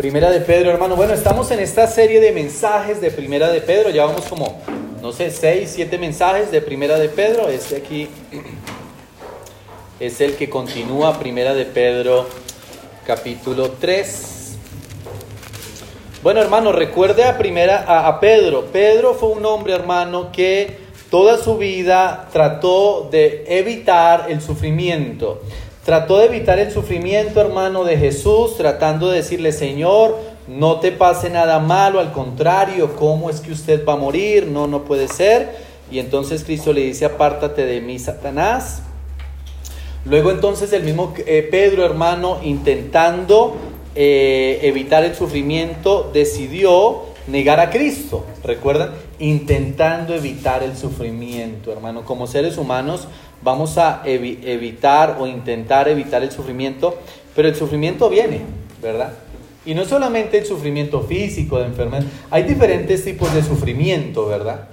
Primera de Pedro, hermano. Bueno, estamos en esta serie de mensajes de Primera de Pedro. Ya vamos como, no sé, seis, siete mensajes de Primera de Pedro. Este aquí es el que continúa Primera de Pedro, capítulo 3. Bueno, hermano, recuerde a primera a, a Pedro. Pedro fue un hombre, hermano, que toda su vida trató de evitar el sufrimiento. Trató de evitar el sufrimiento, hermano, de Jesús, tratando de decirle, Señor, no te pase nada malo, al contrario, ¿cómo es que usted va a morir? No, no puede ser. Y entonces Cristo le dice, apártate de mí, Satanás. Luego entonces el mismo eh, Pedro, hermano, intentando eh, evitar el sufrimiento, decidió negar a Cristo. ¿Recuerdan? Intentando evitar el sufrimiento, hermano. Como seres humanos vamos a evitar o intentar evitar el sufrimiento, pero el sufrimiento viene, ¿verdad? Y no solamente el sufrimiento físico de enfermedad, hay diferentes tipos de sufrimiento, ¿verdad?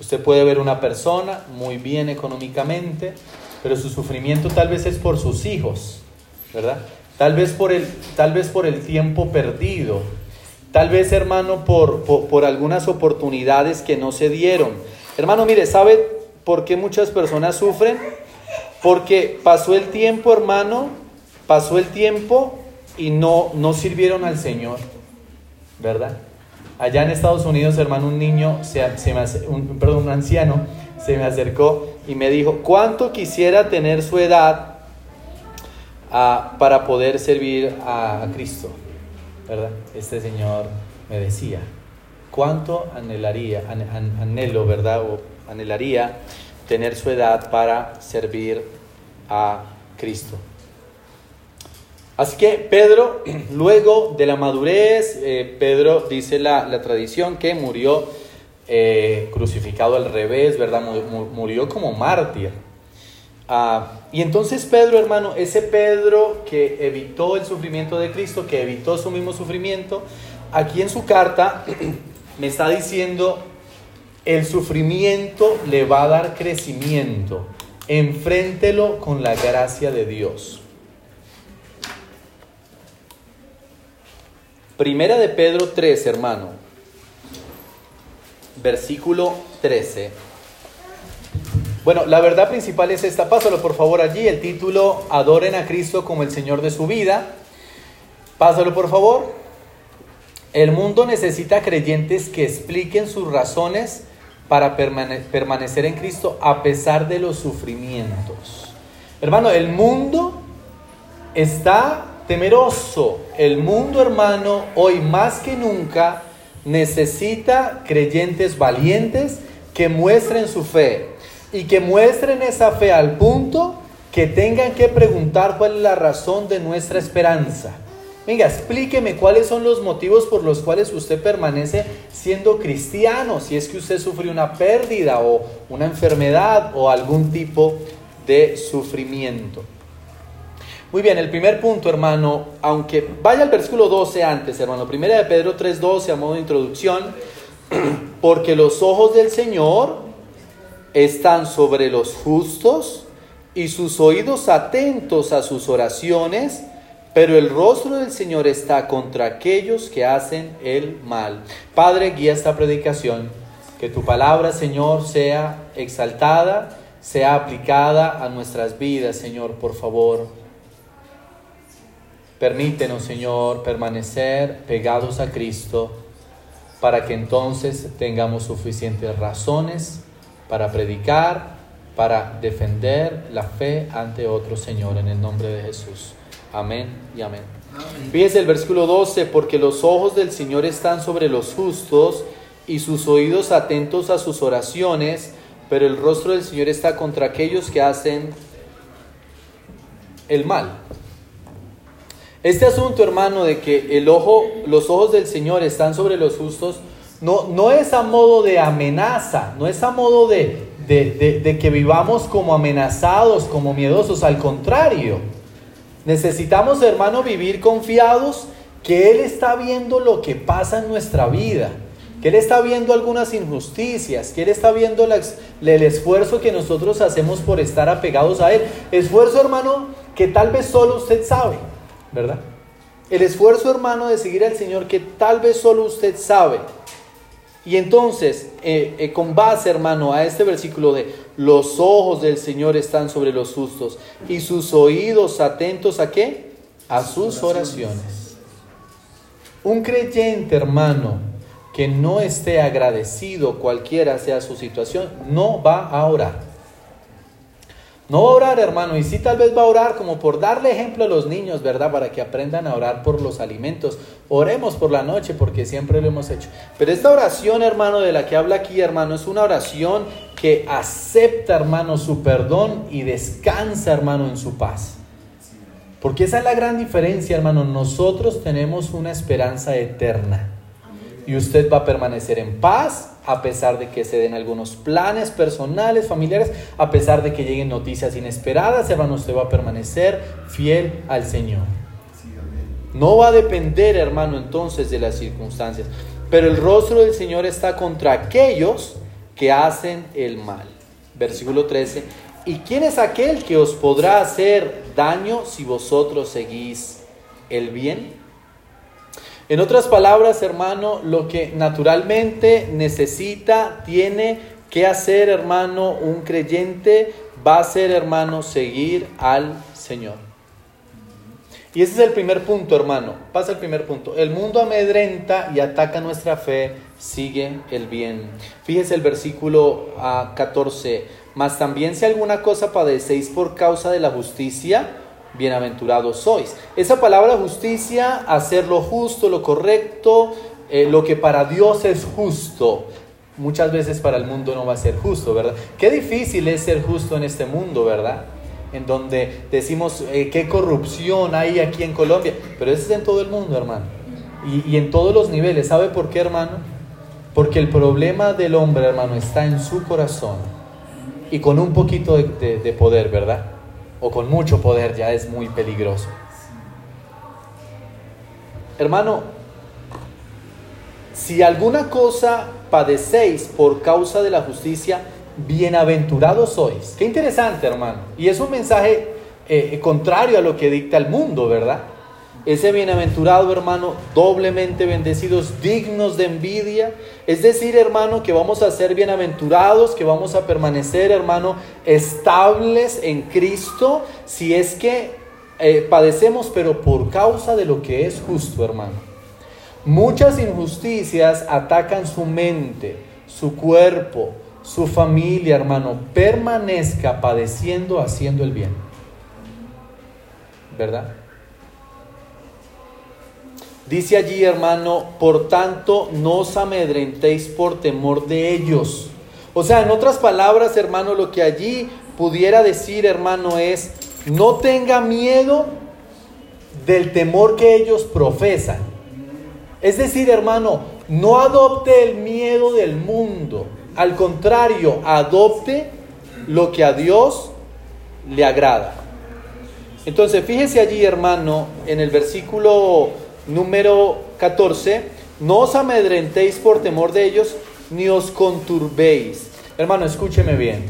Usted puede ver una persona muy bien económicamente, pero su sufrimiento tal vez es por sus hijos, ¿verdad? Tal vez por el, tal vez por el tiempo perdido, tal vez hermano por, por, por algunas oportunidades que no se dieron. Hermano, mire, ¿sabe ¿Por qué muchas personas sufren? Porque pasó el tiempo, hermano, pasó el tiempo y no, no sirvieron al Señor, ¿verdad? Allá en Estados Unidos, hermano, un niño, se, se me, un, perdón, un anciano, se me acercó y me dijo, ¿cuánto quisiera tener su edad uh, para poder servir a, a, Cristo? ¿Verdad? Este señor me decía, ¿cuánto anhelaría, an, an, anhelo, verdad? Anhelaría tener su edad para servir a Cristo. Así que Pedro, luego de la madurez, eh, Pedro dice la, tradición que murió eh, crucificado al revés, ¿verdad? Murió como mártir. Ah, y entonces Pedro, hermano, ese Pedro que evitó el sufrimiento de Cristo, que evitó su mismo sufrimiento, aquí en su carta me está diciendo el sufrimiento le va a dar crecimiento. Enfréntelo con la gracia de Dios. Primera de Pedro 3, hermano. Versículo 13. Bueno, la verdad principal es esta. Pásalo por favor allí. El título, Adoren a Cristo como el Señor de su vida. Pásalo por favor. El mundo necesita creyentes que expliquen sus razones para permanecer en Cristo a pesar de los sufrimientos. Hermano, el mundo está temeroso. El mundo, hermano, hoy más que nunca necesita creyentes valientes que muestren su fe y que muestren esa fe al punto que tengan que preguntar cuál es la razón de nuestra esperanza. Venga, explíqueme cuáles son los motivos por los cuales usted permanece siendo cristiano, si es que usted sufrió una pérdida o una enfermedad o algún tipo de sufrimiento. Muy bien, el primer punto, hermano, aunque vaya al versículo 12 antes, hermano, primera de Pedro 3:12 a modo de introducción, porque los ojos del Señor están sobre los justos y sus oídos atentos a sus oraciones pero el rostro del Señor está contra aquellos que hacen el mal. Padre, guía esta predicación, que tu palabra, Señor, sea exaltada, sea aplicada a nuestras vidas, Señor, por favor. Permítenos, Señor, permanecer pegados a Cristo para que entonces tengamos suficientes razones para predicar, para defender la fe ante otro Señor, en el nombre de Jesús. Amén y amén. Fíjese el versículo 12, porque los ojos del Señor están sobre los justos y sus oídos atentos a sus oraciones, pero el rostro del Señor está contra aquellos que hacen el mal. Este asunto, hermano, de que el ojo, los ojos del Señor están sobre los justos, no, no es a modo de amenaza, no es a modo de, de, de, de que vivamos como amenazados, como miedosos, al contrario. Necesitamos, hermano, vivir confiados que Él está viendo lo que pasa en nuestra vida, que Él está viendo algunas injusticias, que Él está viendo el esfuerzo que nosotros hacemos por estar apegados a Él. Esfuerzo, hermano, que tal vez solo usted sabe, ¿verdad? El esfuerzo, hermano, de seguir al Señor que tal vez solo usted sabe. Y entonces, eh, eh, con base, hermano, a este versículo de los ojos del Señor están sobre los justos y sus oídos atentos a qué? A sus oraciones. Un creyente, hermano, que no esté agradecido cualquiera sea su situación, no va a orar. No orar, hermano, y sí tal vez va a orar como por darle ejemplo a los niños, ¿verdad? Para que aprendan a orar por los alimentos. Oremos por la noche porque siempre lo hemos hecho. Pero esta oración, hermano, de la que habla aquí, hermano, es una oración que acepta, hermano, su perdón y descansa, hermano, en su paz. Porque esa es la gran diferencia, hermano. Nosotros tenemos una esperanza eterna. Y usted va a permanecer en paz a pesar de que se den algunos planes personales, familiares, a pesar de que lleguen noticias inesperadas, hermano, usted va a permanecer fiel al Señor. No va a depender, hermano, entonces de las circunstancias. Pero el rostro del Señor está contra aquellos que hacen el mal. Versículo 13. ¿Y quién es aquel que os podrá hacer daño si vosotros seguís el bien? En otras palabras, hermano, lo que naturalmente necesita, tiene que hacer, hermano, un creyente, va a ser, hermano, seguir al Señor. Y ese es el primer punto, hermano. Pasa el primer punto. El mundo amedrenta y ataca nuestra fe, sigue el bien. Fíjese el versículo 14. Ah, Mas también si alguna cosa padecéis por causa de la justicia, bienaventurados sois. Esa palabra justicia, hacer lo justo, lo correcto, eh, lo que para Dios es justo, muchas veces para el mundo no va a ser justo, ¿verdad? Qué difícil es ser justo en este mundo, ¿verdad? En donde decimos eh, qué corrupción hay aquí en Colombia, pero eso es en todo el mundo, hermano. Y, en todos los niveles. ¿Sabe por qué, hermano? Porque el problema del hombre, hermano, está en su corazón y con un poquito de poder, ¿verdad? O con mucho poder ya es muy peligroso. Hermano, si alguna cosa padecéis por causa de la justicia, bienaventurados sois. Qué interesante, hermano. Y es un mensaje eh, contrario a lo que dicta el mundo, ¿verdad? Ese bienaventurado hermano, doblemente bendecidos, dignos de envidia. Es decir, hermano, que vamos a ser bienaventurados, que vamos a permanecer, hermano, estables en Cristo, si es que eh, padecemos, pero por causa de lo que es justo, hermano. Muchas injusticias atacan su mente, su cuerpo, su familia, hermano. Permanezca padeciendo, haciendo el bien. ¿Verdad? Dice allí, hermano, por tanto, no os amedrentéis por temor de ellos. O sea, en otras palabras, hermano, lo que allí pudiera decir, hermano, es, no tenga miedo del temor que ellos profesan. Es decir, hermano, no adopte el miedo del mundo. Al contrario, adopte lo que a Dios le agrada. Entonces, fíjese allí, hermano, en el versículo número 14, no os amedrentéis por temor de ellos, ni os conturbéis. Hermano, escúcheme bien.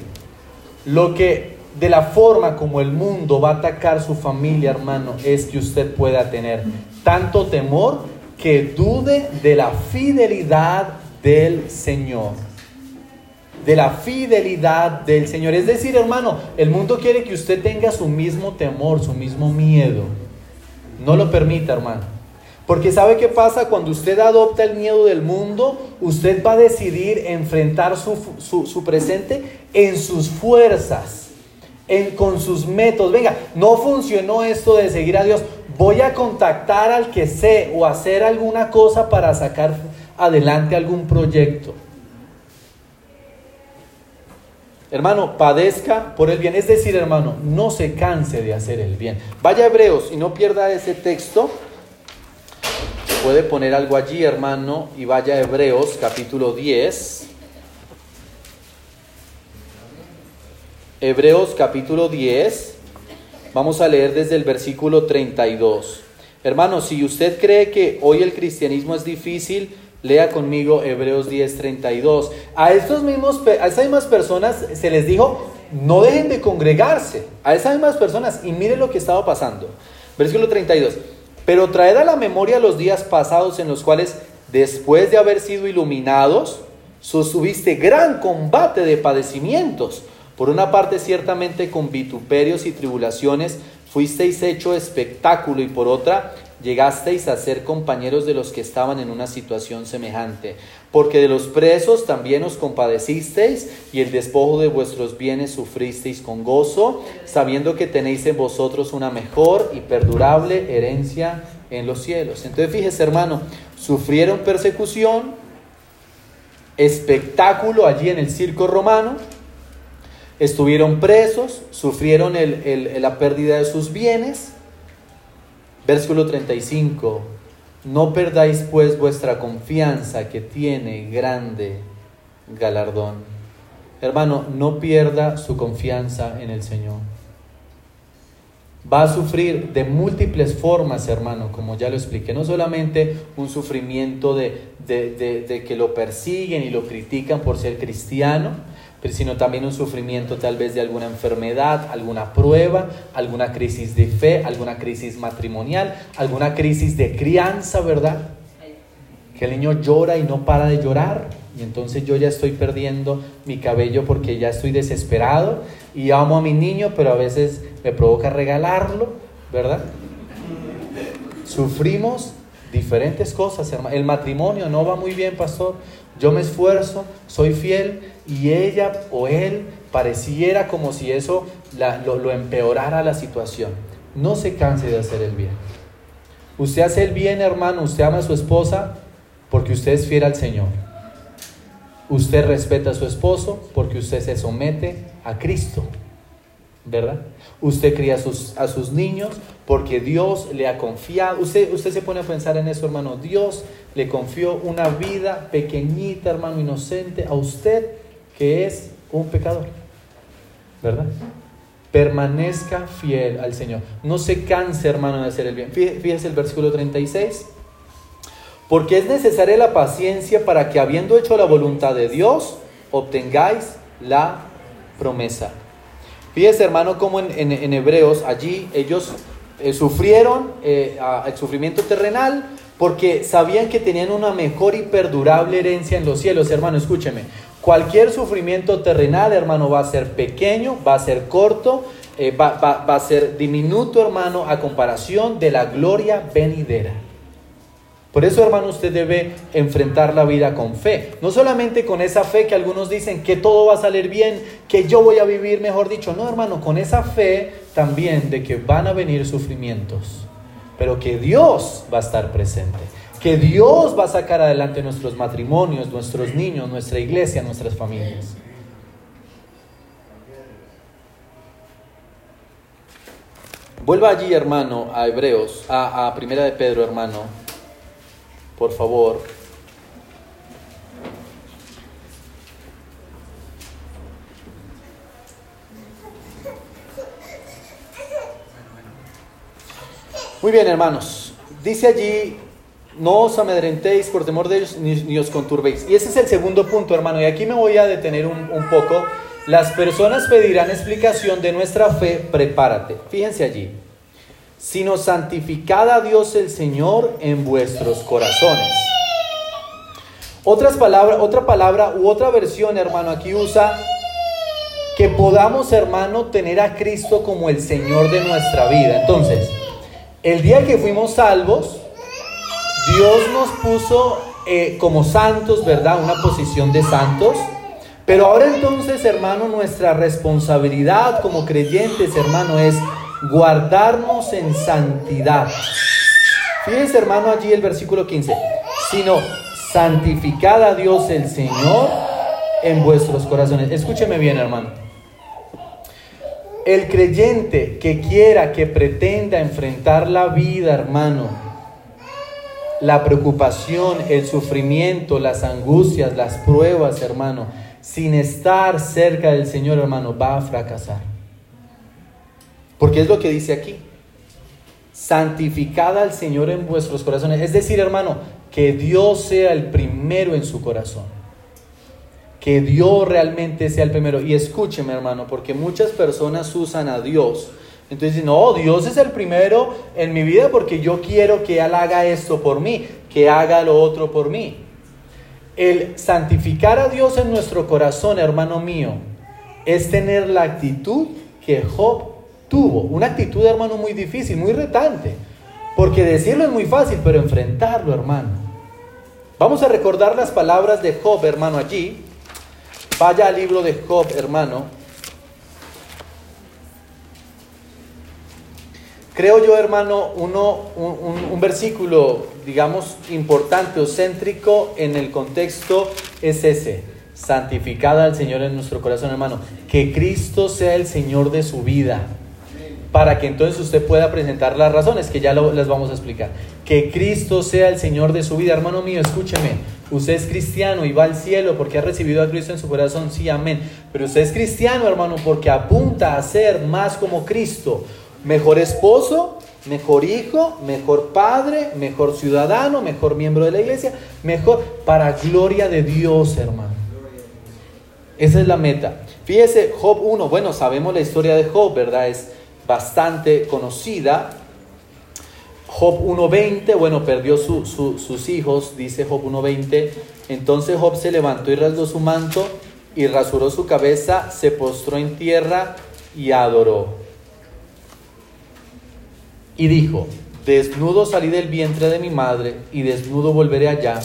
Lo que de la forma como el mundo va a atacar su familia, hermano, es que usted pueda tener tanto temor que dude de la fidelidad del Señor. De la fidelidad del Señor. Es decir, hermano, el mundo quiere que usted tenga su mismo temor, su mismo miedo. No lo permita, hermano. Porque sabe qué pasa cuando usted adopta el miedo del mundo, usted va a decidir enfrentar su, presente en sus fuerzas, en, con sus métodos. Venga, no funcionó esto de seguir a Dios, voy a contactar al que sé o hacer alguna cosa para sacar adelante algún proyecto. Hermano, padezca por el bien. Es decir, hermano, no se canse de hacer el bien. Vaya Hebreos y no pierda ese texto puede poner algo allí, hermano, y vaya a Hebreos capítulo 10. Hebreos capítulo 10. Vamos a leer desde el versículo 32. Hermano, si usted cree que hoy el cristianismo es difícil, lea conmigo Hebreos 10, 32. A, estos mismos, a esas mismas personas se les dijo, no dejen de congregarse. A esas mismas personas, y mire lo que estaba pasando. Versículo 32. Pero traed a la memoria los días pasados en los cuales, después de haber sido iluminados, sostuviste gran combate de padecimientos. Por una parte, ciertamente con vituperios y tribulaciones fuisteis hecho espectáculo y por otra, llegasteis a ser compañeros de los que estaban en una situación semejante. Porque de los presos también os compadecisteis y el despojo de vuestros bienes sufristeis con gozo, sabiendo que tenéis en vosotros una mejor y perdurable herencia en los cielos. Entonces fíjese hermano, sufrieron persecución, espectáculo allí en el circo romano, estuvieron presos, sufrieron la pérdida de sus bienes. Versículo 35, no perdáis pues vuestra confianza que tiene grande galardón. Hermano, no pierda su confianza en el Señor. Va a sufrir de múltiples formas, hermano, como ya lo expliqué. No solamente un sufrimiento de, de que lo persiguen y lo critican por ser cristiano, sino también un sufrimiento tal vez de alguna enfermedad, alguna prueba, alguna crisis de fe, alguna crisis matrimonial, alguna crisis de crianza, ¿verdad? Que el niño llora y no para de llorar y entonces yo ya estoy perdiendo mi cabello porque ya estoy desesperado y amo a mi niño, pero a veces me provoca regalarlo, ¿verdad? Sufrimos diferentes cosas, hermano. El matrimonio no va muy bien, pastor. Yo me esfuerzo, soy fiel y ella o él pareciera como si eso lo, empeorara la situación. No se canse de hacer el bien. Usted hace el bien, hermano, usted ama a su esposa porque usted es fiel al Señor. Usted respeta a su esposo porque usted se somete a Cristo. ¿Verdad? Usted cría a sus, a sus niños porque Dios le ha confiado. Usted, usted se pone a pensar en eso, hermano. Dios le confió una vida pequeñita, hermano, inocente a usted que es un pecador. ¿Verdad? Permanezca fiel al Señor. No se canse, hermano, de hacer el bien. Fíjese el versículo 36. Porque es necesaria la paciencia para que habiendo hecho la voluntad de Dios, obtengáis la promesa. Fíjese, hermano, como en, Hebreos, allí ellos eh, sufrieron eh, el sufrimiento terrenal porque sabían que tenían una mejor y perdurable herencia en los cielos. Hermano, escúcheme, cualquier sufrimiento terrenal, hermano, va a ser pequeño, va a ser corto, eh, va, va a ser diminuto, hermano, a comparación de la gloria venidera. Por eso, hermano, usted debe enfrentar la vida con fe. No solamente con esa fe que algunos dicen que todo va a salir bien, que yo voy a vivir, mejor dicho. No, hermano, con esa fe también de que van a venir sufrimientos, pero que Dios va a estar presente. Que Dios va a sacar adelante nuestros matrimonios, nuestros niños, nuestra iglesia, nuestras familias. Vuelva allí, hermano, a Hebreos, a, a Primera de Pedro, hermano por favor. Muy bien, hermanos. Dice allí, no os amedrentéis por temor de ellos, ni, os conturbéis. Y ese es el segundo punto, hermano. Y aquí me voy a detener un, un poco. Las personas pedirán explicación de nuestra fe, prepárate. Fíjense allí sino santificad a Dios el Señor en vuestros corazones. Otras palabras, otra palabra u otra versión, hermano, aquí usa que podamos, hermano, tener a Cristo como el Señor de nuestra vida. Entonces, el día que fuimos salvos, Dios nos puso eh, como santos, ¿verdad? Una posición de santos. Pero ahora entonces, hermano, nuestra responsabilidad como creyentes, hermano, es guardarnos en santidad. Fíjense hermano allí el versículo 15, sino santificad a Dios el Señor en vuestros corazones. Escúcheme bien hermano. El creyente que quiera, que pretenda enfrentar la vida, hermano, la preocupación, el sufrimiento, las angustias, las pruebas, hermano, sin estar cerca del Señor, hermano, va a fracasar. Porque es lo que dice aquí. Santificad al Señor en vuestros corazones. Es decir, hermano, que Dios sea el primero en su corazón. Que Dios realmente sea el primero. Y escúcheme, hermano, porque muchas personas usan a Dios Entonces, no, Dios es el primero en mi vida porque yo quiero que Él haga esto por mí, que haga lo otro por mí. El santificar a Dios en nuestro corazón, hermano mío, es tener la actitud que Job tuvo. Una actitud, hermano, muy difícil, muy retante. Porque decirlo es muy fácil, pero enfrentarlo, hermano. Vamos a recordar las palabras de Job, hermano, allí. Vaya al libro de Job, hermano. Creo yo, hermano, uno, un, versículo, digamos, importante o céntrico en el contexto es ese. Santificada al Señor en nuestro corazón, hermano. Que Cristo sea el Señor de su vida. Para que entonces usted pueda presentar las razones que ya les vamos a explicar. Que Cristo sea el Señor de su vida. Hermano mío, escúcheme. Usted es cristiano y va al cielo porque ha recibido a Cristo en su corazón. Sí, amén. Pero usted es cristiano, hermano, porque apunta a ser más como Cristo Mejor esposo, mejor hijo, mejor padre, mejor ciudadano, mejor miembro de la iglesia, mejor para gloria de Dios, hermano. Esa es la meta. Fíjese, Job 1, bueno, sabemos la historia de Job, ¿verdad? Es bastante conocida. Job 1.20, bueno, perdió sus hijos, dice Job 1.20. Entonces Job se levantó y rasgó su manto y rasuró su cabeza, se postró en tierra y adoró. Y dijo, desnudo salí del vientre de mi madre y desnudo volveré allá.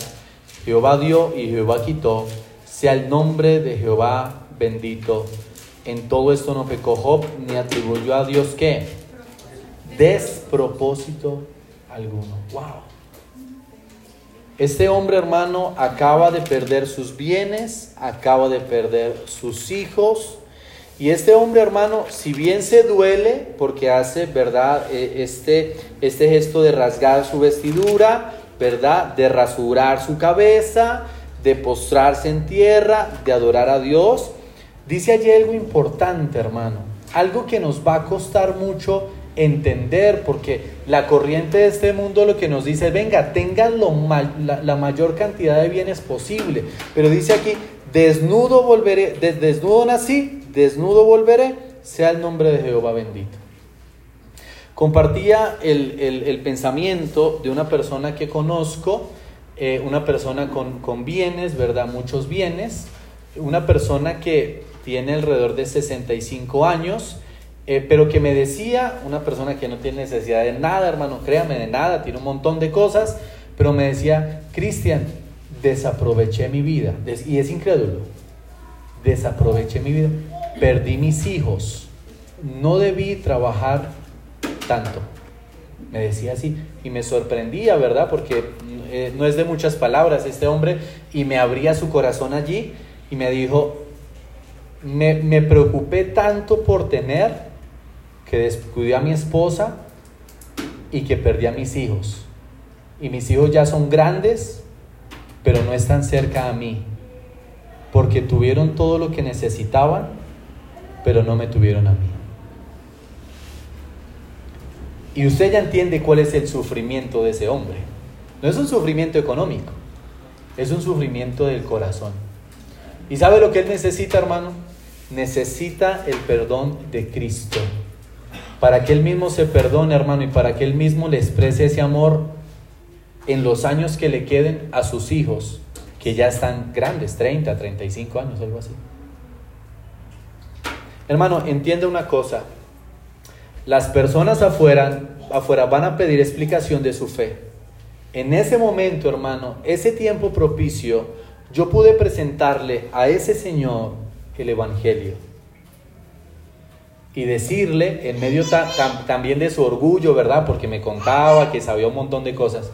Jehová dio y Jehová quitó. Sea el nombre de Jehová bendito. En todo esto no pecó Job ni atribuyó a Dios qué? Despropósito alguno. Wow. Este hombre hermano acaba de perder sus bienes, acaba de perder sus hijos, y este hombre, hermano, si bien se duele porque hace, ¿verdad? E, este, este gesto de rasgar su vestidura, ¿verdad? De rasurar su cabeza, de postrarse en tierra, de adorar a Dios. Dice allí algo importante, hermano. Algo que nos va a costar mucho entender, porque la corriente de este mundo lo que nos dice, venga, tengan lo la, mayor cantidad de bienes posible. Pero dice aquí, desnudo volveré, desnudo nací, desnudo volveré, sea el nombre de Jehová bendito. Compartía el, pensamiento de una persona que conozco, eh, una persona con, bienes, ¿verdad? Muchos bienes, una persona que tiene alrededor de 65 años, eh, pero que me decía, una persona que no tiene necesidad de nada, hermano, créame, de nada, tiene un montón de cosas, pero me decía, Cristian, desaproveché mi vida, y es incrédulo, desaproveché mi vida perdí mis hijos, no debí trabajar tanto. Me decía así y me sorprendía, ¿verdad? Porque eh, no es de muchas palabras este hombre y me abría su corazón allí y me dijo, me, preocupé tanto por tener que descuidé a mi esposa y que perdí a mis hijos. Y mis hijos ya son grandes, pero no están cerca a mí, porque tuvieron todo lo que necesitaban pero no me tuvieron a mí. Y usted ya entiende cuál es el sufrimiento de ese hombre. No es un sufrimiento económico, es un sufrimiento del corazón. ¿Y sabe lo que él necesita, hermano? Necesita el perdón de Cristo. Para que él mismo se perdone, hermano, y para que él mismo le exprese ese amor en los años que le queden a sus hijos, que ya están grandes, 30, 35 años, algo así. Hermano, entiende una cosa. Las personas afuera, afuera van a pedir explicación de su fe. En ese momento, hermano, ese tiempo propicio, yo pude presentarle a ese Señor el Evangelio. Y decirle, en medio también de su orgullo, ¿verdad? Porque me contaba que sabía un montón de cosas.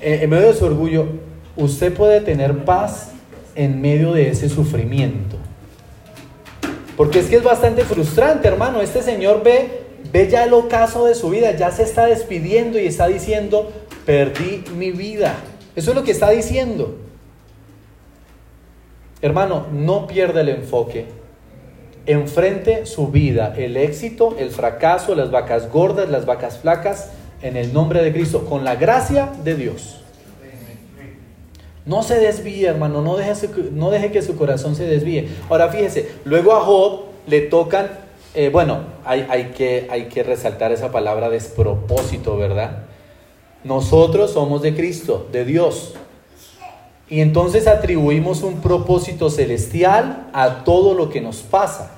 en medio de su orgullo, usted puede tener paz en medio de ese sufrimiento. Porque es que es bastante frustrante, hermano. Este señor ve, ve ya el ocaso de su vida, ya se está despidiendo y está diciendo, perdí mi vida. Eso es lo que está diciendo. Hermano, no pierda el enfoque. Enfrente su vida, el éxito, el fracaso, las vacas gordas, las vacas flacas, en el nombre de Cristo, con la gracia de Dios. No se desvíe, hermano, no deje, que su corazón se desvíe. Ahora fíjese, luego a Job le tocan eh, bueno, hay, hay, que, hay que resaltar esa palabra despropósito, ¿verdad? Nosotros somos de Cristo, de Dios. Y entonces atribuimos un propósito celestial a todo lo que nos pasa.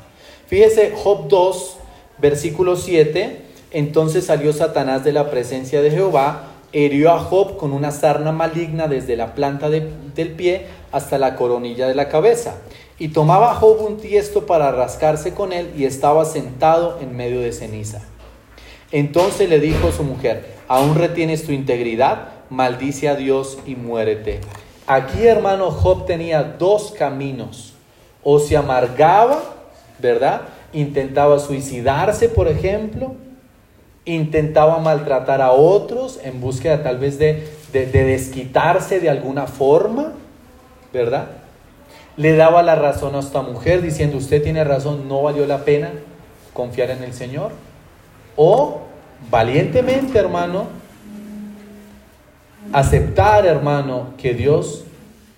Fíjese, Job 2, versículo 7, entonces salió Satanás de la presencia de Jehová, hirió a Job con una sarna maligna desde la planta del pie hasta la coronilla de la cabeza. Y tomaba Job un tiesto para rascarse con él y estaba sentado en medio de ceniza. Entonces le dijo su mujer, ¿aún retienes tu integridad? Maldice a Dios y muérete. Aquí, hermano, Job tenía dos caminos. O se amargaba, ¿verdad? Intentaba suicidarse, por ejemplo. Intentaba maltratar a otros en búsqueda tal vez de, de, de desquitarse de alguna forma, ¿verdad? le daba la razón a esta mujer diciendo, usted tiene razón, no valió la pena confiar en el Señor. O valientemente, hermano, aceptar, hermano, que Dios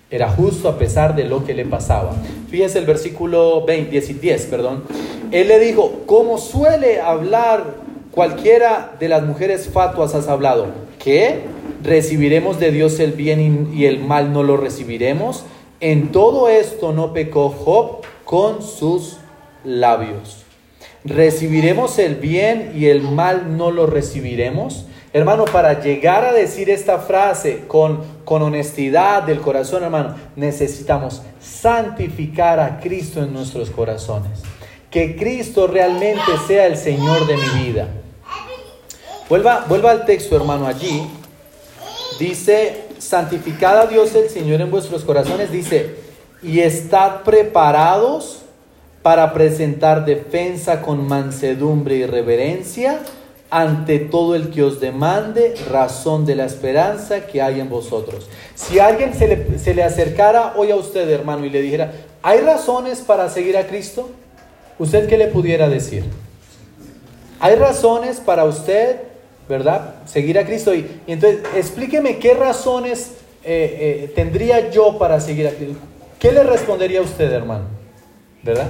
era justo a pesar de lo que le pasaba. Fíjese el versículo 20, 10 10, perdón. Él le dijo, como suele hablar cualquiera de las mujeres fatuas has hablado, ¿qué? ¿Recibiremos de Dios el bien y el mal no lo recibiremos? En todo esto no pecó Job con sus labios. ¿Recibiremos el bien y el mal no lo recibiremos? Hermano, para llegar a decir esta frase con, con honestidad del corazón, hermano, necesitamos santificar a Cristo en nuestros corazones. Que Cristo realmente sea el Señor de mi vida. Vuelva, vuelva al texto, hermano, allí. Dice santificad a Dios el Señor en vuestros corazones, dice, y estad preparados para presentar defensa con mansedumbre y reverencia ante todo el que os demande razón de la esperanza que hay en vosotros. Si alguien se le, se le acercara hoy a usted, hermano, y le dijera, ¿hay razones para seguir a Cristo? ¿Usted qué le pudiera decir? ¿Hay razones para usted ¿verdad? Seguir a Cristo. Y, entonces, explíqueme qué razones eh, eh, tendría yo para seguir a Cristo. ¿Qué le respondería usted, hermano? ¿Verdad?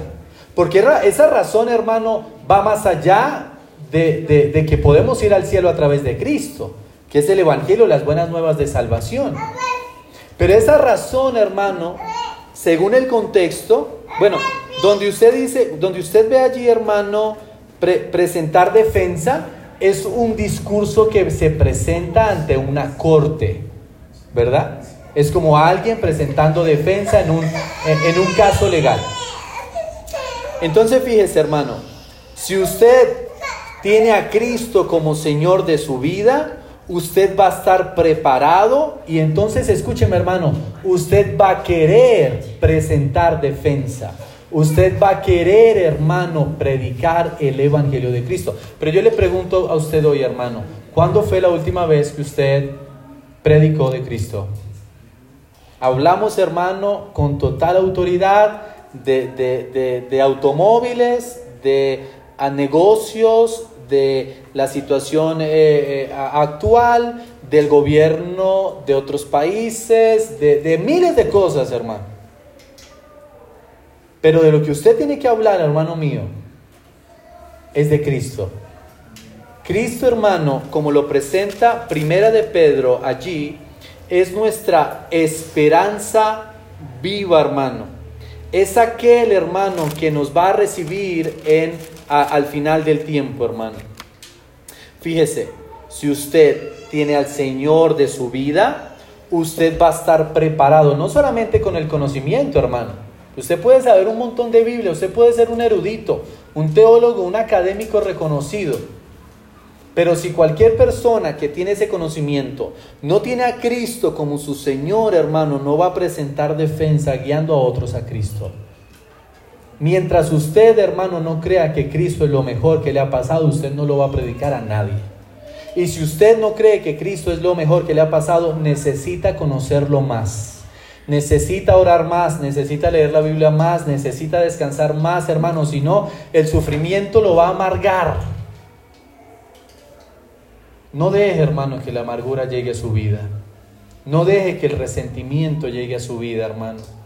Porque esa razón, hermano, va más allá de, de, que podemos ir al cielo a través de Cristo, que es el Evangelio, las buenas nuevas de salvación. Pero esa razón, hermano, según el contexto, bueno, donde usted dice, donde usted ve allí, hermano, presentar defensa, es un discurso que se presenta ante una corte, ¿verdad? Es como alguien presentando defensa en un, en, un caso legal. Entonces fíjese hermano, si usted tiene a Cristo como Señor de su vida, usted va a estar preparado y entonces escúcheme hermano, usted va a querer presentar defensa. Usted va a querer, hermano, predicar el Evangelio de Cristo. Pero yo le pregunto a usted hoy, hermano, ¿cuándo fue la última vez que usted predicó de Cristo? Hablamos, hermano, con total autoridad de, automóviles, de negocios, de la situación eh, eh, actual, del gobierno de otros países, de miles de cosas, hermano. Pero de lo que usted tiene que hablar, hermano mío, es de Cristo. Cristo, hermano, como lo presenta Primera de Pedro allí, es nuestra esperanza viva, hermano. Es aquel hermano que nos va a recibir en, al final del tiempo, hermano. Fíjese, si usted tiene al Señor de su vida, usted va a estar preparado, no solamente con el conocimiento, hermano, Usted puede saber un montón de Biblia, usted puede ser un erudito, un teólogo, un académico reconocido. Pero si cualquier persona que tiene ese conocimiento no tiene a Cristo como su Señor, hermano, no va a presentar defensa guiando a otros a Cristo. Mientras usted, hermano, no crea que Cristo es lo mejor que le ha pasado, usted no lo va a predicar a nadie. Y si usted no cree que Cristo es lo mejor que le ha pasado, necesita conocerlo más. Necesita orar más, necesita leer la Biblia más, necesita descansar más, hermano. Si no, el sufrimiento lo va a amargar. No deje, hermano, que la amargura llegue a su vida. No deje que el resentimiento llegue a su vida, hermano.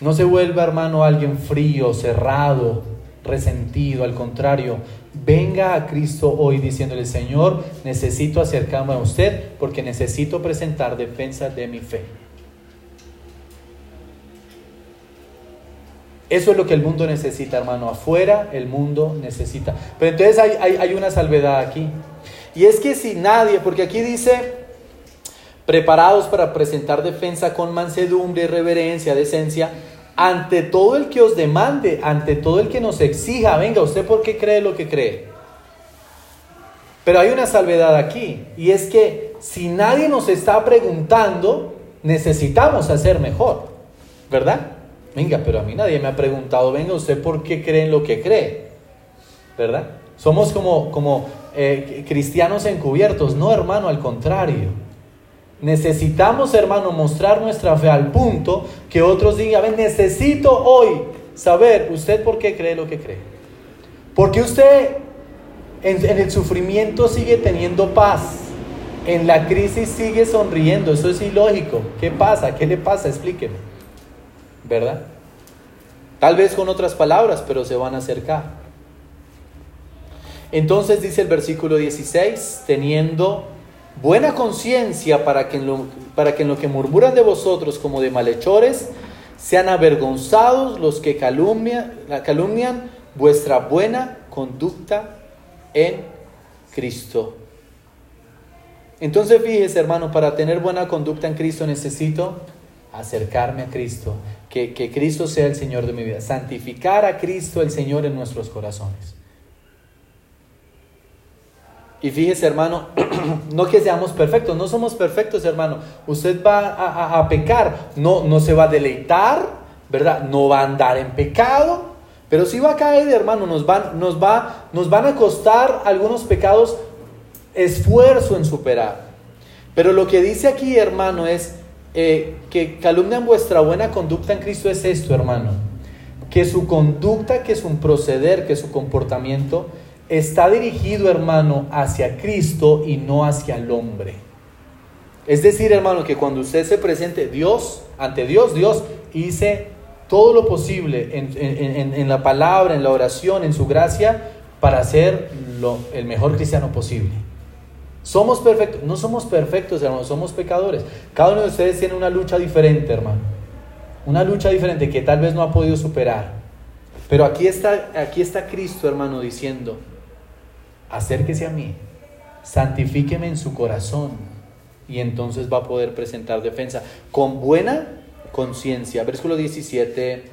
No se vuelva, hermano, alguien frío, cerrado, resentido, al contrario, venga a Cristo hoy diciéndole, Señor, necesito acercarme a usted porque necesito presentar defensa de mi fe. Eso es lo que el mundo necesita, hermano. Afuera el mundo necesita. Pero entonces hay, hay, una salvedad aquí. Y es que si nadie, porque aquí dice, preparados para presentar defensa con mansedumbre, reverencia, decencia, ante todo el que os demande, ante todo el que nos exija, venga, ¿usted por qué cree lo que cree? Pero hay una salvedad aquí, y es que si nadie nos está preguntando, necesitamos hacer mejor, ¿verdad? Venga, pero a mí nadie me ha preguntado, venga, ¿usted por qué cree en lo que cree? ¿Verdad? Somos como, como eh, cristianos encubiertos, no hermano, al contrario. Necesitamos, hermano, mostrar nuestra fe al punto que otros digan, ven, necesito hoy saber usted por qué cree lo que cree. Porque usted en, en, el sufrimiento sigue teniendo paz, en la crisis sigue sonriendo, eso es ilógico. ¿Qué pasa? ¿Qué le pasa? Explíqueme. ¿Verdad? Tal vez con otras palabras, pero se van a acercar. Entonces dice el versículo 16, teniendo buena conciencia para, que en lo, para que en lo que murmuran de vosotros como de malhechores, sean avergonzados los que calumnian, calumnian vuestra buena conducta en Cristo. Entonces fíjese hermano, para tener buena conducta en Cristo necesito acercarme a Cristo, que, que Cristo sea el Señor de mi vida, santificar a Cristo el Señor en nuestros corazones. Y fíjese, hermano, no que seamos perfectos, no somos perfectos, hermano. Usted va a, pecar, no, no se va a deleitar, ¿verdad? No va a andar en pecado, pero sí va a caer, hermano. Nos van, nos va, nos van a costar algunos pecados esfuerzo en superar. Pero lo que dice aquí, hermano, es eh, que calumnian vuestra buena conducta en Cristo es esto, hermano. Que su conducta, que su proceder, que su comportamiento está dirigido, hermano, hacia Cristo y no hacia el hombre. Es decir, hermano, que cuando usted se presente Dios, ante Dios, Dios hice todo lo posible en, la palabra, en la oración, en su gracia, para ser lo, el mejor cristiano posible. Somos perfectos, no somos perfectos, hermano, somos pecadores. Cada uno de ustedes tiene una lucha diferente, hermano. Una lucha diferente que tal vez no ha podido superar. Pero aquí está, aquí está Cristo, hermano, diciendo, acérquese a mí, santifíqueme en su corazón y entonces va a poder presentar defensa con buena conciencia. Versículo 17,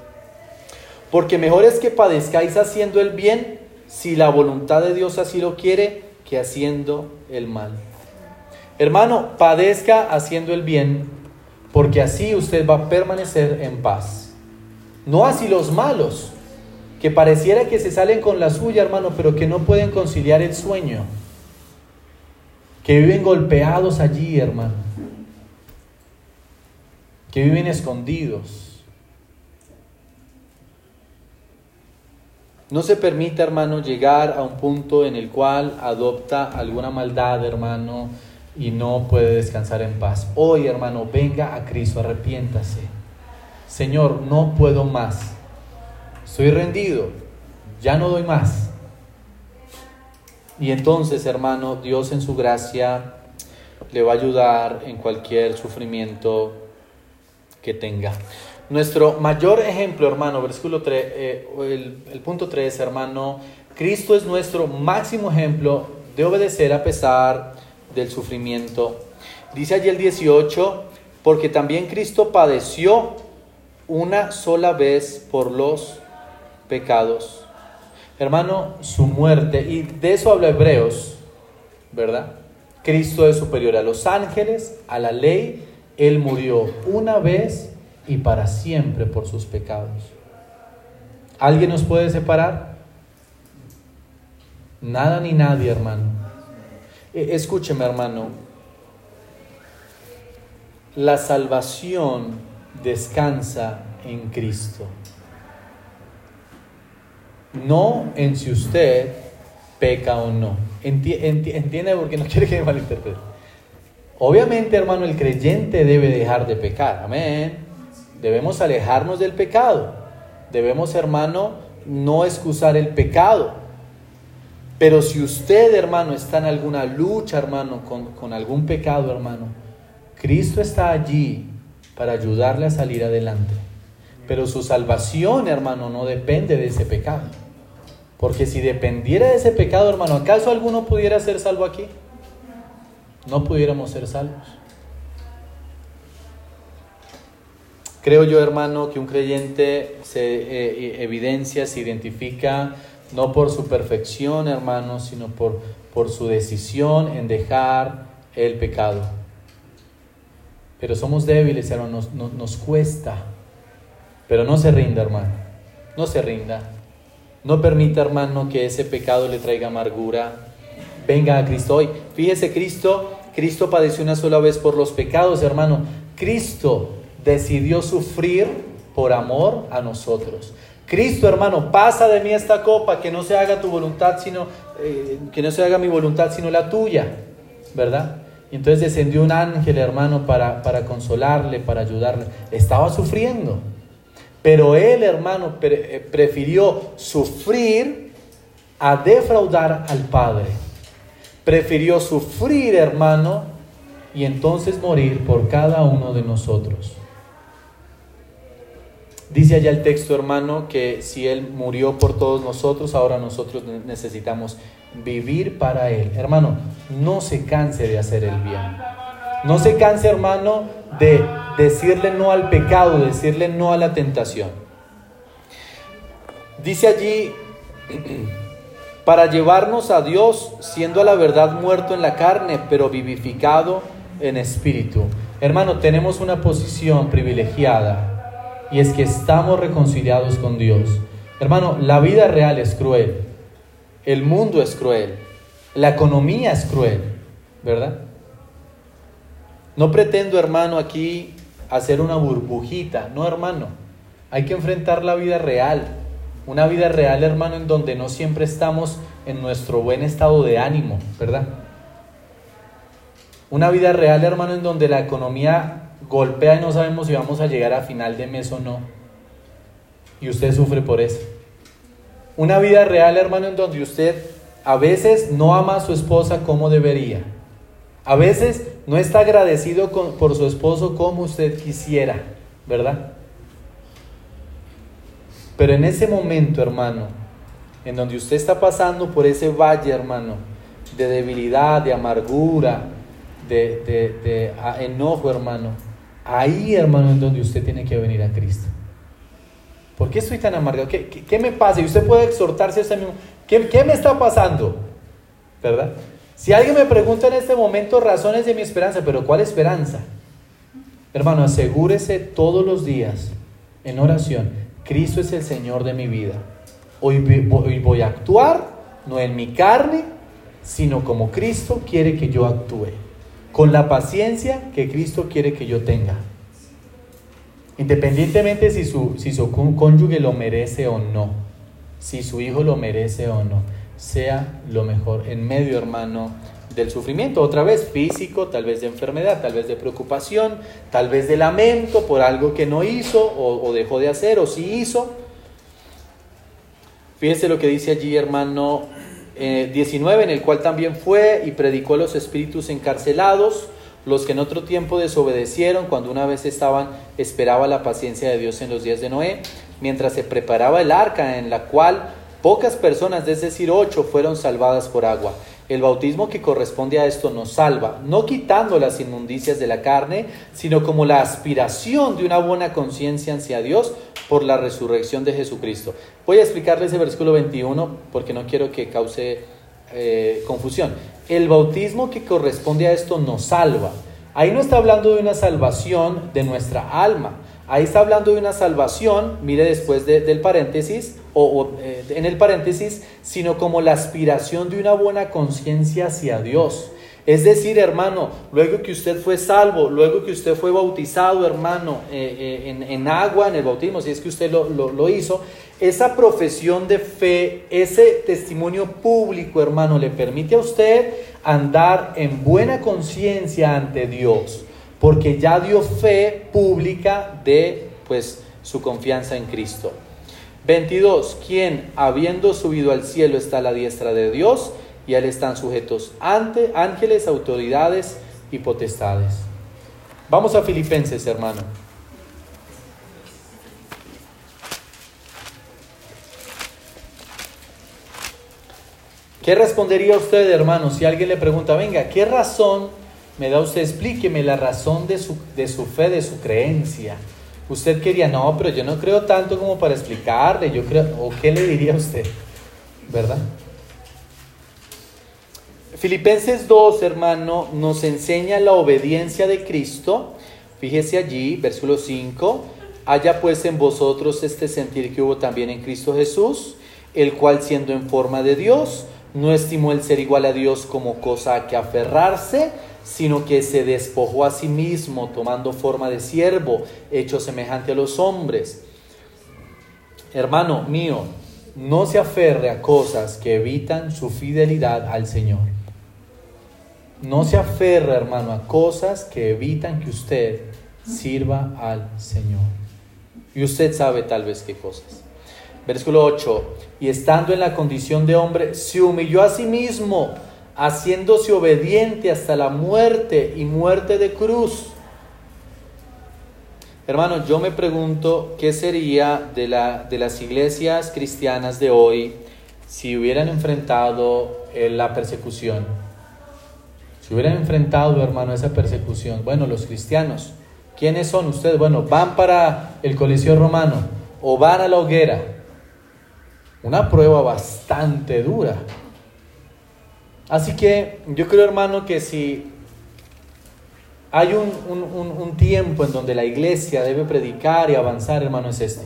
porque mejor es que padezcáis haciendo el bien, si la voluntad de Dios así lo quiere, que haciendo el mal. Hermano, padezca haciendo el bien, porque así usted va a permanecer en paz. No así los malos, que pareciera que se salen con la suya, hermano, pero que no pueden conciliar el sueño, que viven golpeados allí, hermano, que viven escondidos. No se permite, hermano, llegar a un punto en el cual adopta alguna maldad, hermano, y no puede descansar en paz. Hoy, hermano, venga a Cristo, arrepiéntase. Señor, no puedo más. Estoy rendido, ya no doy más. Y entonces, hermano, Dios en su gracia le va a ayudar en cualquier sufrimiento que tenga. Nuestro mayor ejemplo, hermano, versículo 3, eh, el, el punto 3, hermano, Cristo es nuestro máximo ejemplo de obedecer a pesar del sufrimiento. Dice allí el 18, porque también Cristo padeció una sola vez por los pecados. Hermano, su muerte, y de eso habla Hebreos, ¿verdad? Cristo es superior a los ángeles, a la ley, Él murió una vez y para siempre por sus pecados. ¿Alguien nos puede separar? Nada ni nadie, hermano. E, escúcheme, hermano. La salvación descansa en Cristo no en si usted peca o no. entiende porque no quiere que me malinterprete. Obviamente, hermano, el creyente debe dejar de pecar. Amén. Debemos alejarnos del pecado. Debemos, hermano, no excusar el pecado. Pero si usted, hermano, está en alguna lucha, hermano, con, con algún pecado, hermano, Cristo está allí para ayudarle a salir adelante. Pero su salvación, hermano, no depende de ese pecado. Porque si dependiera de ese pecado, hermano, ¿acaso alguno pudiera ser salvo aquí? No pudiéramos ser salvos. Creo yo, hermano, que un creyente se eh, evidencia, se identifica no por su perfección, hermano, sino por, por su decisión en dejar el pecado. Pero somos débiles, hermano, nos, nos cuesta. Pero no se rinda, hermano. No se rinda. No permita, hermano, que ese pecado le traiga amargura. Venga a Cristo hoy. Fíjese, Cristo, Cristo padeció una sola vez por los pecados, hermano. Cristo decidió sufrir por amor a nosotros. Cristo, hermano, pasa de mí esta copa, que no se haga tu voluntad, sino eh, que no se haga mi voluntad, sino la tuya, ¿verdad? Y entonces descendió un ángel, hermano, para, para consolarle, para ayudarle. Estaba sufriendo, pero él, hermano, eh, prefirió sufrir a defraudar al Padre. Prefirió sufrir, hermano, y entonces morir por cada uno de nosotros. Dice allá el texto, hermano, que si Él murió por todos nosotros, ahora nosotros necesitamos vivir para Él. Hermano, no se canse de hacer el bien. No se canse, hermano, de decirle no al pecado, decirle no a la tentación. Dice allí, para llevarnos a Dios, siendo a la verdad muerto en la carne, pero vivificado en espíritu. Hermano, tenemos una posición privilegiada y es que estamos reconciliados con Dios. Hermano, la vida real es cruel, el mundo es cruel, la economía es cruel, ¿verdad? No pretendo, hermano, aquí hacer una burbujita, no, hermano. Hay que enfrentar la vida real, una vida real, hermano, en donde no siempre estamos en nuestro buen estado de ánimo, ¿verdad? Una vida real, hermano, en donde la economía golpea y no sabemos si vamos a llegar a final de mes o no. Y usted sufre por eso. Una vida real, hermano, en donde usted a veces no ama a su esposa como debería. A veces no está agradecido por su esposo como usted quisiera, ¿verdad? Pero en ese momento, hermano, en donde usted está pasando por ese valle, hermano, de debilidad, de amargura, de, enojo, hermano, Ahí, hermano, es donde usted tiene que venir a Cristo. ¿Por qué estoy tan amargado? ¿Qué, me pasa? Y usted puede exhortarse a usted mismo. ¿Qué, ¿Qué me está pasando? ¿Verdad? Si alguien me pregunta en este momento razones de mi esperanza, pero ¿cuál esperanza? Hermano, asegúrese todos los días en oración, Cristo es el Señor de mi vida. Hoy voy a actuar, no en mi carne, sino como Cristo quiere que yo actúe con la paciencia que Cristo quiere que yo tenga. Independientemente si su, si su cónyuge lo merece o no, si su hijo lo merece o no, sea lo mejor en medio, hermano, del sufrimiento, otra vez físico, tal vez de enfermedad, tal vez de preocupación, tal vez de lamento por algo que no hizo o, dejó de hacer o sí hizo. Fíjense lo que dice allí, hermano, 19, eh, en el cual también fue y predicó a los espíritus encarcelados, los que en otro tiempo desobedecieron cuando una vez estaban, esperaba la paciencia de Dios en los días de Noé, mientras se preparaba el arca en la cual pocas personas, es decir, ocho, fueron salvadas por agua. El bautismo que corresponde a esto nos salva, no quitando las inmundicias de la carne, sino como la aspiración de una buena conciencia hacia Dios por la resurrección de Jesucristo. Voy a explicarle ese versículo 21 porque no quiero que cause eh, confusión. El bautismo que corresponde a esto nos salva. Ahí no está hablando de una salvación de nuestra alma. Ahí está hablando de una salvación, mire después del paréntesis, o, eh, en el paréntesis, sino como la aspiración de una buena conciencia hacia Dios. Es decir, hermano, luego que usted fue salvo, luego que usted fue bautizado, hermano, eh, eh, en, agua, en el bautismo, si es que usted lo, lo hizo, esa profesión de fe, ese testimonio público, hermano, le permite a usted andar en buena conciencia ante Dios, porque ya dio fe pública de pues su confianza en Cristo. 22. Quien, habiendo subido al cielo, está a la diestra de Dios y a él están sujetos ante ángeles, autoridades y potestades. Vamos a Filipenses, hermano. ¿Qué respondería usted, hermano, si alguien le pregunta, venga, ¿qué razón me da usted? Explíqueme la razón de su, de su fe, de su creencia. Usted quería, no, pero yo no creo tanto como para explicarle, yo creo, ¿o qué le diría usted? ¿Verdad? Filipenses 2, hermano, nos enseña la obediencia de Cristo. Fíjese allí, versículo 5. Haya pues en vosotros este sentir que hubo también en Cristo Jesús, el cual siendo en forma de Dios, no estimó el ser igual a Dios como cosa a que aferrarse, sino que se despojó a sí mismo, tomando forma de siervo, hecho semejante a los hombres. Hermano mío, no se aferre a cosas que evitan su fidelidad al Señor. No se aferre, hermano, a cosas que evitan que usted sirva al Señor. Y usted sabe tal vez qué cosas. Versículo 8. Y estando en la condición de hombre, se humilló a sí mismo, haciéndose obediente hasta la muerte y muerte de cruz. Hermano, yo me pregunto qué sería de, la, de las iglesias cristianas de hoy si hubieran enfrentado eh, la persecución. Si hubieran enfrentado, hermano, esa persecución. Bueno, los cristianos, ¿quiénes son ustedes? Bueno, van para el Coliseo Romano o van a la hoguera una prueba bastante dura. Así que yo creo, hermano, que si hay un, tiempo en donde la iglesia debe predicar y avanzar, hermano, es este.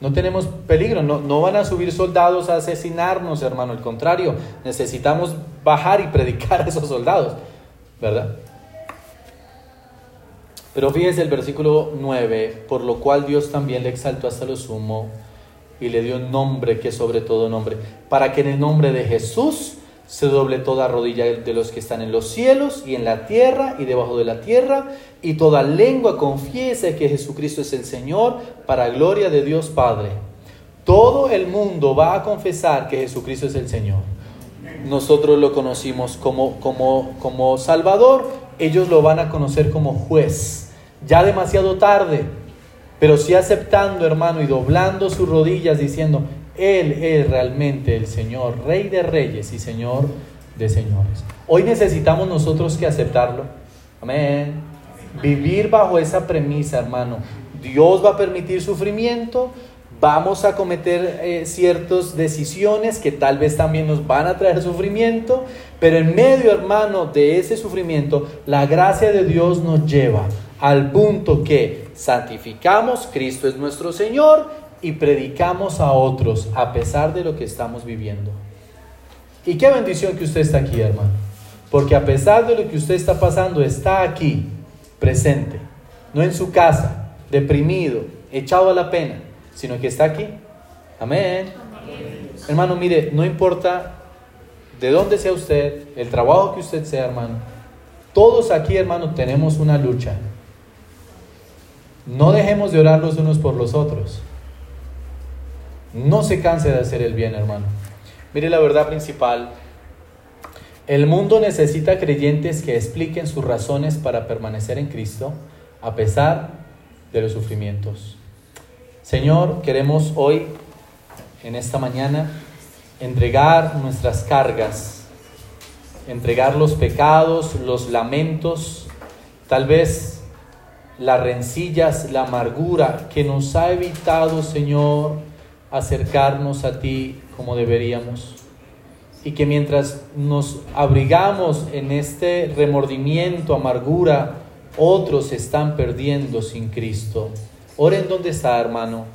No tenemos peligro, no, no van a subir soldados a asesinarnos, hermano. Al contrario, necesitamos bajar y predicar a esos soldados, ¿verdad? Pero fíjese el versículo 9, por lo cual Dios también le exaltó hasta lo sumo y le dio un nombre que sobre todo nombre, para que en el nombre de Jesús se doble toda rodilla de los que están en los cielos y en la tierra y debajo de la tierra, y toda lengua confiese que Jesucristo es el Señor, para gloria de Dios Padre. Todo el mundo va a confesar que Jesucristo es el Señor. Nosotros lo conocimos como, como, como Salvador, ellos lo van a conocer como juez. Ya demasiado tarde, pero sí aceptando, hermano, y doblando sus rodillas diciendo, Él es realmente el Señor, Rey de Reyes y Señor de Señores. Hoy necesitamos nosotros que aceptarlo. Amén. Vivir bajo esa premisa, hermano. Dios va a permitir sufrimiento, vamos a cometer eh, ciertas decisiones que tal vez también nos van a traer sufrimiento, pero en medio, hermano, de ese sufrimiento, la gracia de Dios nos lleva al punto que santificamos, Cristo es nuestro Señor y predicamos a otros a pesar de lo que estamos viviendo. Y qué bendición que usted está aquí, hermano. Porque a pesar de lo que usted está pasando, está aquí, presente. No en su casa, deprimido, echado a la pena, sino que está aquí. Amén. Hermano, mire, no importa de dónde sea usted, el trabajo que usted sea, hermano. Todos aquí, hermano, tenemos una lucha. No dejemos de orar los unos por los otros. No se canse de hacer el bien, hermano. Mire la verdad principal. El mundo necesita creyentes que expliquen sus razones para permanecer en Cristo a pesar de los sufrimientos. Señor, queremos hoy, en esta mañana, entregar nuestras cargas, entregar los pecados, los lamentos, tal vez las rencillas, la amargura que nos ha evitado, Señor, acercarnos a ti como deberíamos. Y que mientras nos abrigamos en este remordimiento, amargura, otros están perdiendo sin Cristo. Oren donde está, hermano.